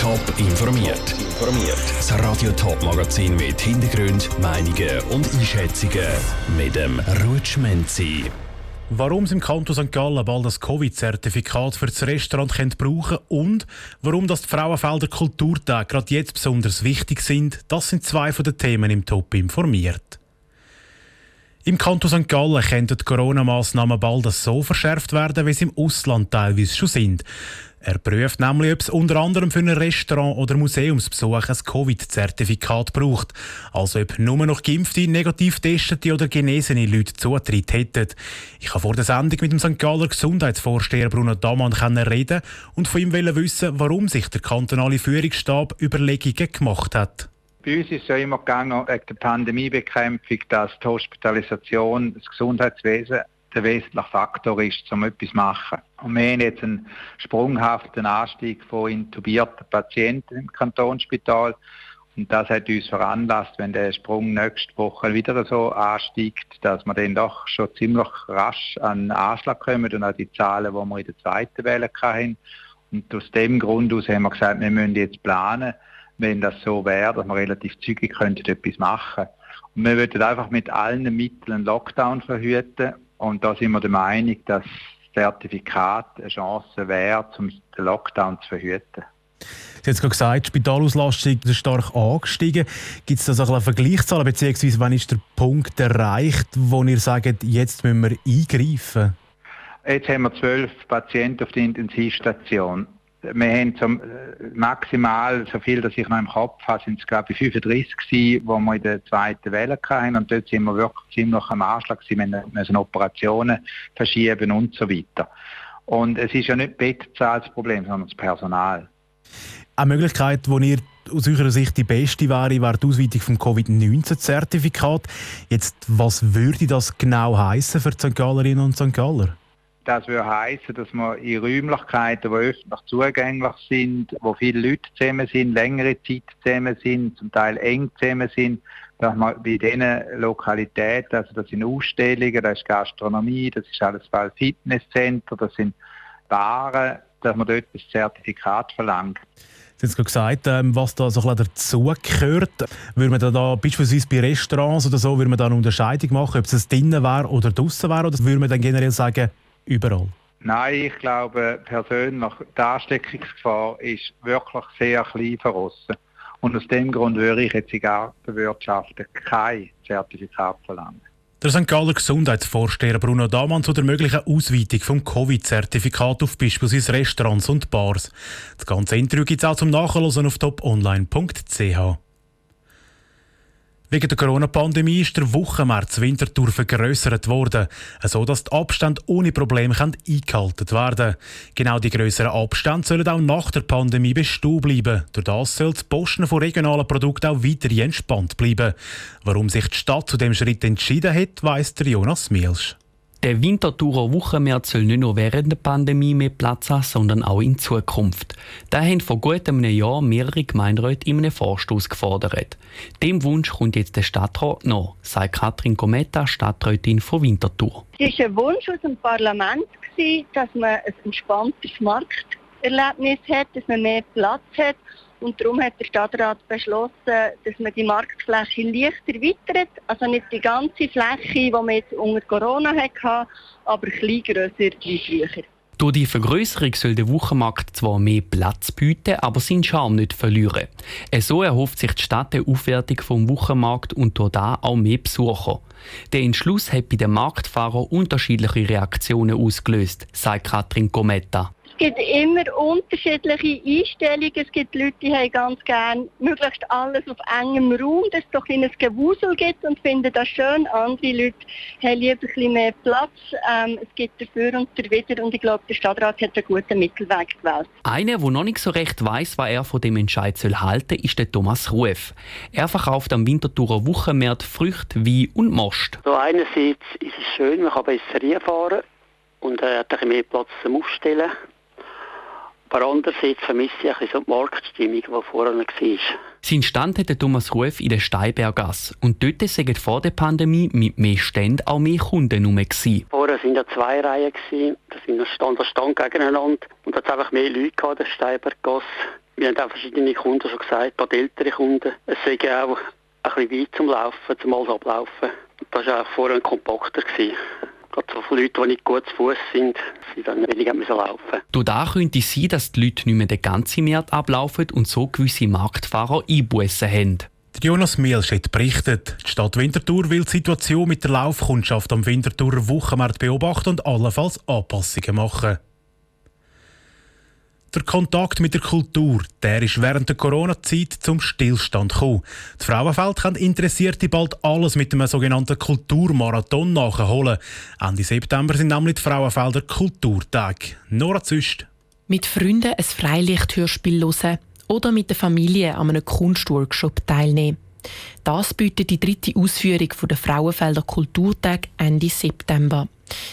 Top informiert. Informiert. Das Radio Top Magazin mit Hintergrund, Meinungen und Einschätzungen mit dem Rutschmenzi. Warum Sie im Kanton St. Gallen bald das Covid-Zertifikat für das Restaurant können brauchen und warum das die Frauenfelder Kulturtage gerade jetzt besonders wichtig sind, das sind zwei von den Themen im Top informiert. Im Kanton St. Gallen könnten die Corona-Massnahmen bald so verschärft werden, wie sie im Ausland teilweise schon sind. Er prüft nämlich, ob es unter anderem für ein Restaurant oder Museumsbesuch ein Covid-Zertifikat braucht. Also ob nur noch geimpfte, negativ testete oder genesene Leute Zutritt hätten. Ich habe vor der Sendung mit dem St. Galler Gesundheitsvorsteher Bruno Damann reden und von ihm wissen, warum sich der kantonale Führungsstab Überlegungen gemacht hat. Bei uns ist es ja immer gegangen, wegen der Pandemiebekämpfung, dass die Hospitalisation, das Gesundheitswesen der wesentliche Faktor ist, um etwas zu machen. Und wir haben jetzt einen sprunghaften Anstieg von intubierten Patienten im Kantonsspital. Und das hat uns veranlasst, wenn der Sprung nächste Woche wieder so ansteigt, dass wir dann doch schon ziemlich rasch an Anschlag kommen und an die Zahlen, die wir in der zweiten Welle hatten. Und aus dem Grund aus haben wir gesagt, wir müssen jetzt planen, wenn das so wäre, dass wir relativ zügig könnten etwas machen Und wir würden einfach mit allen Mitteln Lockdown verhüten. Und da sind wir der Meinung, dass das Zertifikat eine Chance wäre, um den Lockdown zu verhüten. Sie haben gerade gesagt, die Spitalauslastung ist stark angestiegen. Gibt es da so eine Vergleichszahl, beziehungsweise wann ist der Punkt erreicht, wo ihr sagt, jetzt müssen wir eingreifen? Jetzt haben wir zwölf Patienten auf der Intensivstation wir haben zum, äh, maximal, so viel, dass ich noch im Kopf habe, sind es glaube ich 35 gewesen, wo wir in der zweiten Welle hatten und dort sind wir wirklich ziemlich am Anschlag gewesen, wir müssen Operationen verschieben und so weiter. Und es ist ja nicht Bettzahl das Problem, sondern das Personal. Eine Möglichkeit, die ihr aus eurer Sicht die beste wäre, wäre die Ausweitung vom Covid-19-Zertifikat. Jetzt, was würde das genau heißen für die St. Gallerinnen und St. Galler? Das würde heißen, dass man in Räumlichkeiten, die öffentlich zugänglich sind, wo viele Leute zusammen sind, längere Zeit zusammen sind, zum Teil eng zusammen sind, dass man bei diesen Lokalitäten, also das sind Ausstellungen, das ist Gastronomie, das ist alles Fall Fitnesscenter, das sind Baren, dass man dort das Zertifikat verlangt. Sie haben gesagt, ähm, was da so ein dazu gehört. Würde man da, da beispielsweise bei Restaurants oder so, würde man da eine Unterscheidung machen, ob es drinnen wäre oder draußen wäre? Oder würde man dann generell sagen, überall? Nein, ich glaube persönlich, die Ansteckungsgefahr ist wirklich sehr klein verrossen. Und aus dem Grund würde ich jetzt in Gartenwirtschaften kein Zertifikat verlangen. Der St. Galler Gesundheitsvorsteher Bruno Damann zu der möglichen Ausweitung vom Covid-Zertifikat auf beispielsweise Restaurants und Bars. Das ganze Interview gibt es auch zum Nachlesen auf toponline.ch. Wegen der Corona-Pandemie ist der Wochenmärz Wintertour vergrößert worden, so dass die Abstände ohne Probleme eingehalten werden Genau die größeren Abstände sollen auch nach der Pandemie bestehen bleiben. Durch das soll das Posten von regionalen Produkten auch weiterhin entspannt bleiben. Warum sich die Stadt zu dem Schritt entschieden hat, weiss der Jonas Mielsch. Der Winterthurer Wochenmärz soll nicht nur während der Pandemie mehr Platz haben, sondern auch in Zukunft. Da haben vor gut einem Jahr mehrere Gemeinderäte in einem Vorstoß gefordert. Dem Wunsch kommt jetzt der Stadtrat noch, sagt Katrin Gometta, Stadträtin von Winterthur. Es war ein Wunsch aus dem Parlament, dass man ein entspanntes Markterlebnis hat, dass man mehr Platz hat und darum hat der Stadtrat beschlossen, dass man die Marktfläche leicht erweitert. Also nicht die ganze Fläche, die man jetzt unter Corona hatte, aber ein bisschen grösser wie früher. Durch die Vergrößerung soll der Wochenmarkt zwar mehr Platz bieten, aber seinen Charme nicht verlieren. So erhofft sich die Stadt eine Aufwertung vom Wochenmarkt und durch da auch mehr Besucher. Der Entschluss hat bei den Marktfahrern unterschiedliche Reaktionen ausgelöst, sagt Katrin Gometta gibt immer unterschiedliche Einstellungen. Es gibt Leute, die haben ganz gerne möglichst alles auf engem Raum, dass es doch ein Gewusel gibt und finden das schön. Andere Leute haben lieber ein bisschen mehr Platz. Ähm, es gibt dafür und dawider und ich glaube, der Stadtrat hat einen guten Mittelweg gewählt. Einer, der noch nicht so recht weiß, was er von dem Entscheid soll halten, ist der Thomas Ruf. Er verkauft am Winterthurer Wochenmarkt Früchte, Wein und Most. So einerseits ist es schön, man kann besser fahren und er hat ein bisschen mehr Platz zum Aufstellen. Aber andererseits vermisse ich ein bisschen die Marktstimmung, die vorher war. Sein Stand hatte Thomas Ruf in der Steinbergasse. Und dort waren vor der Pandemie mit mehr Ständen auch mehr Kunden rum. Vorher waren ja zwei Reihen. Da sind Stand an Stand gegeneinander. Und da hat einfach mehr Leute gehabt, der Steinbergasse. Wir haben auch verschiedene Kunden schon gesagt, ein paar ältere Kunden. Es sei auch ein bisschen weit zum Laufen, zum Ablaufen. Das war auch vorher kompakter. Gewesen. Gerade so viele Leute, die nicht gut zu Fuß sind, die dann weniger müssen laufen Durch da könnte es sein, dass die Leute nicht mehr den ganzen Markt ablaufen und so gewisse Marktfahrer Einbußen haben. Jonas Mielschett berichtet, die Stadt Winterthur will die Situation mit der Laufkundschaft am Winterthurer Wochenmarkt beobachten und allenfalls Anpassungen machen. Der Kontakt mit der Kultur, der ist während der Corona-Zeit zum Stillstand gekommen. Die Frauenfeld können Interessierte bald alles mit dem sogenannten Kulturmarathon nachholen. Ende September sind nämlich die Frauenfelder Kulturtag. Nora Züst. Mit Freunden ein Freilichthörspiel hören oder mit der Familie an einem Kunstworkshop teilnehmen. Das bietet die dritte Ausführung der Frauenfelder Kulturtag Ende September.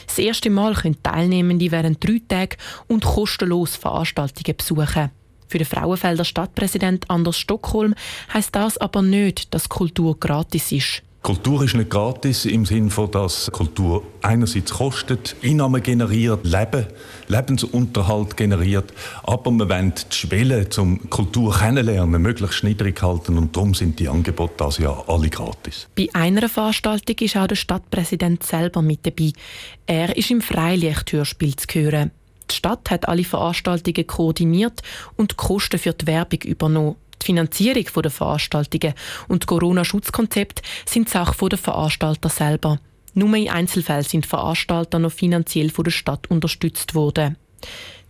Das erste Mal können Teilnehmende während drei Tagen und kostenlos Veranstaltungen besuchen. Für den Frauenfelder Stadtpräsident Anders Stockholm heißt das aber nicht, dass Kultur gratis ist. Kultur ist nicht gratis im Sinne von, dass Kultur einerseits kostet, Einnahmen generiert, Leben, Lebensunterhalt generiert, aber wir wollen die Schwelle zum Kultur kennenlernen möglichst niedrig halten und darum sind die Angebote das ja alle gratis. Bei einer Veranstaltung ist auch der Stadtpräsident selber mit dabei. Er ist im Freilichthörspiel zu hören. Die Stadt hat alle Veranstaltungen koordiniert und die Kosten für die Werbung übernommen. Die Finanzierung der Veranstaltungen und Corona-Schutzkonzept sind Sache der Veranstalter selber. Nur in Einzelfällen sind Veranstalter noch finanziell von der Stadt unterstützt worden.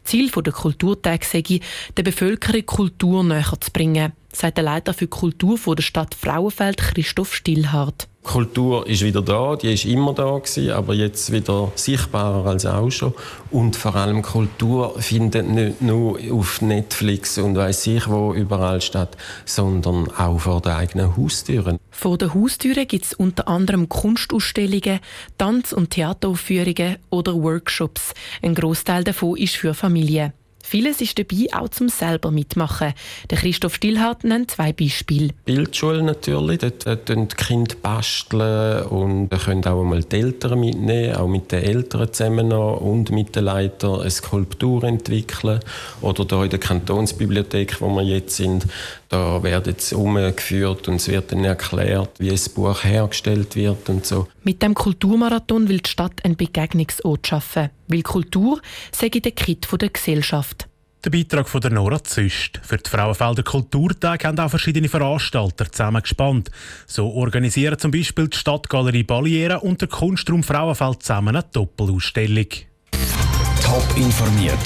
Ziel der Kulturtage sei, der Bevölkerung Kultur näher zu bringen, sagt der Leiter für Kultur der Stadt Frauenfeld, Christoph Stillhardt. Kultur ist wieder da, die ist immer da gewesen, aber jetzt wieder sichtbarer als auch schon. Und vor allem Kultur findet nicht nur auf Netflix und weiß ich wo überall statt, sondern auch vor den eigenen Haustüren. Vor den Haustüren gibt es unter anderem Kunstausstellungen, Tanz- und Theateraufführungen oder Workshops. Ein Großteil davon ist für Familien. Vieles ist dabei auch zum selber mitmachen. Der Christoph Stillhardt nennt zwei Beispiele. Bildschule natürlich, dort, dort die Kinder basteln und können auch einmal die Eltern mitnehmen, auch mit den Eltern zusammen und mit den Leitern eine Skulptur entwickeln. Oder hier in der Kantonsbibliothek, wo wir jetzt sind, da werden jetzt umgeführt und es wird dann erklärt, wie ein Buch hergestellt wird und so. Mit dem Kulturmarathon will die Stadt einen Begegnungsort schaffen, weil Kultur sei der Kit der Gesellschaft. Der Beitrag von der Nora Züst. Für die Frauenfelder Kulturtag haben auch verschiedene Veranstalter zusammen gespannt. So organisieren zum Beispiel die Stadtgalerie Balliera und der Kunstraum Frauenfeld zusammen eine Doppelausstellung. Top informiert,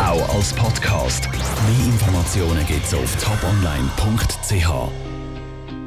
auch als Podcast. Mehr Informationen gibt's auf toponline.ch.